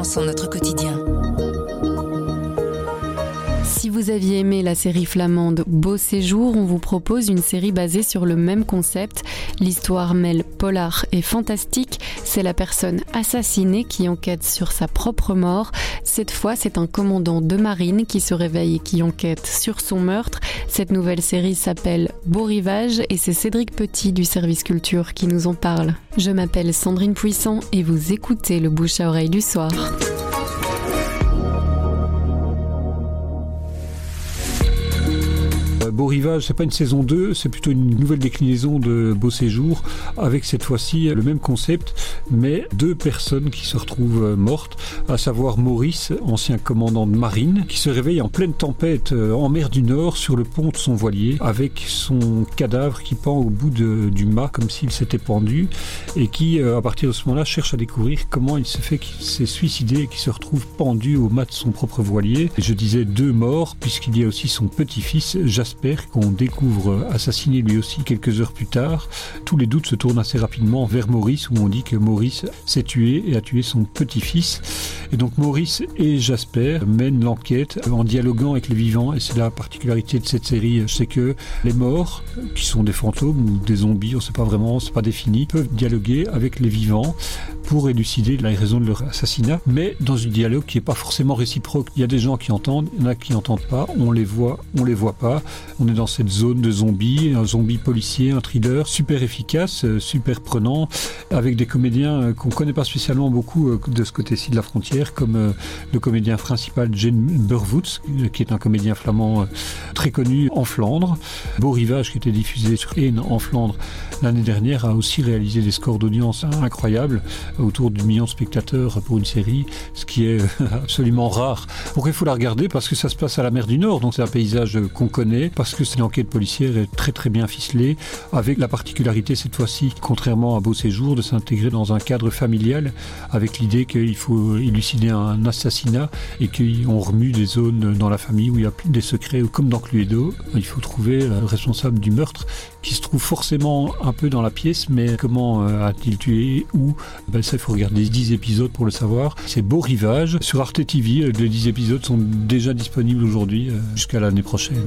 enfants sont notre quotidien vous aviez aimé la série flamande Beau séjour, on vous propose une série basée sur le même concept. L'histoire mêle polar et fantastique. C'est la personne assassinée qui enquête sur sa propre mort. Cette fois, c'est un commandant de marine qui se réveille et qui enquête sur son meurtre. Cette nouvelle série s'appelle Beau rivage et c'est Cédric Petit du service culture qui nous en parle. Je m'appelle Sandrine Puissant et vous écoutez le bouche à oreille du soir. Beau Rivage, c'est pas une saison 2, c'est plutôt une nouvelle déclinaison de Beau Séjour, avec cette fois-ci le même concept, mais deux personnes qui se retrouvent euh, mortes, à savoir Maurice, ancien commandant de marine, qui se réveille en pleine tempête euh, en mer du Nord sur le pont de son voilier, avec son cadavre qui pend au bout du mât comme s'il s'était pendu, et qui, euh, à partir de ce moment-là, cherche à découvrir comment il se fait qu'il s'est suicidé et qu'il se retrouve pendu au mât de son propre voilier. je disais deux morts, puisqu'il y a aussi son petit-fils, Jasper qu'on découvre assassiné lui aussi quelques heures plus tard, tous les doutes se tournent assez rapidement vers Maurice où on dit que Maurice s'est tué et a tué son petit-fils. Et donc Maurice et Jasper mènent l'enquête en dialoguant avec les vivants et c'est la particularité de cette série, c'est que les morts, qui sont des fantômes ou des zombies, on ne sait pas vraiment, c'est pas défini, peuvent dialoguer avec les vivants pour élucider la raison de leur assassinat, mais dans un dialogue qui n'est pas forcément réciproque. Il y a des gens qui entendent, il y en a qui n'entendent pas, on les voit, on les voit pas. On est dans cette zone de zombies, un zombie policier, un thriller super efficace, euh, super prenant, avec des comédiens euh, qu'on connaît pas spécialement beaucoup euh, de ce côté-ci de la frontière, comme le comédien principal Jane Burwoods, qui est un comédien flamand très connu en Flandre. Beau Rivage, qui était diffusé sur Haine en Flandre l'année dernière, a aussi réalisé des scores d'audience incroyables autour du million de spectateurs pour une série, ce qui est absolument rare. Pourquoi il faut la regarder? Parce que ça se passe à la mer du Nord, donc c'est un paysage qu'on connaît, parce que cette enquête policière très très bien ficelée, avec la particularité cette fois-ci, contrairement à Beau Séjour, de s'intégrer dans un cadre familial, avec l'idée qu'il faut élucider un assassinat et qu'on remue des zones dans la famille où il y a des secrets, comme dans Cluedo, il faut trouver le responsable du meurtre qui se trouve forcément un peu dans la pièce, mais comment euh, a-t-il tué Où? Ben Ça, il faut regarder 10 épisodes pour le savoir. C'est Beau Rivage sur Arte TV. Les 10 épisodes sont déjà disponibles aujourd'hui euh, jusqu'à l'année prochaine.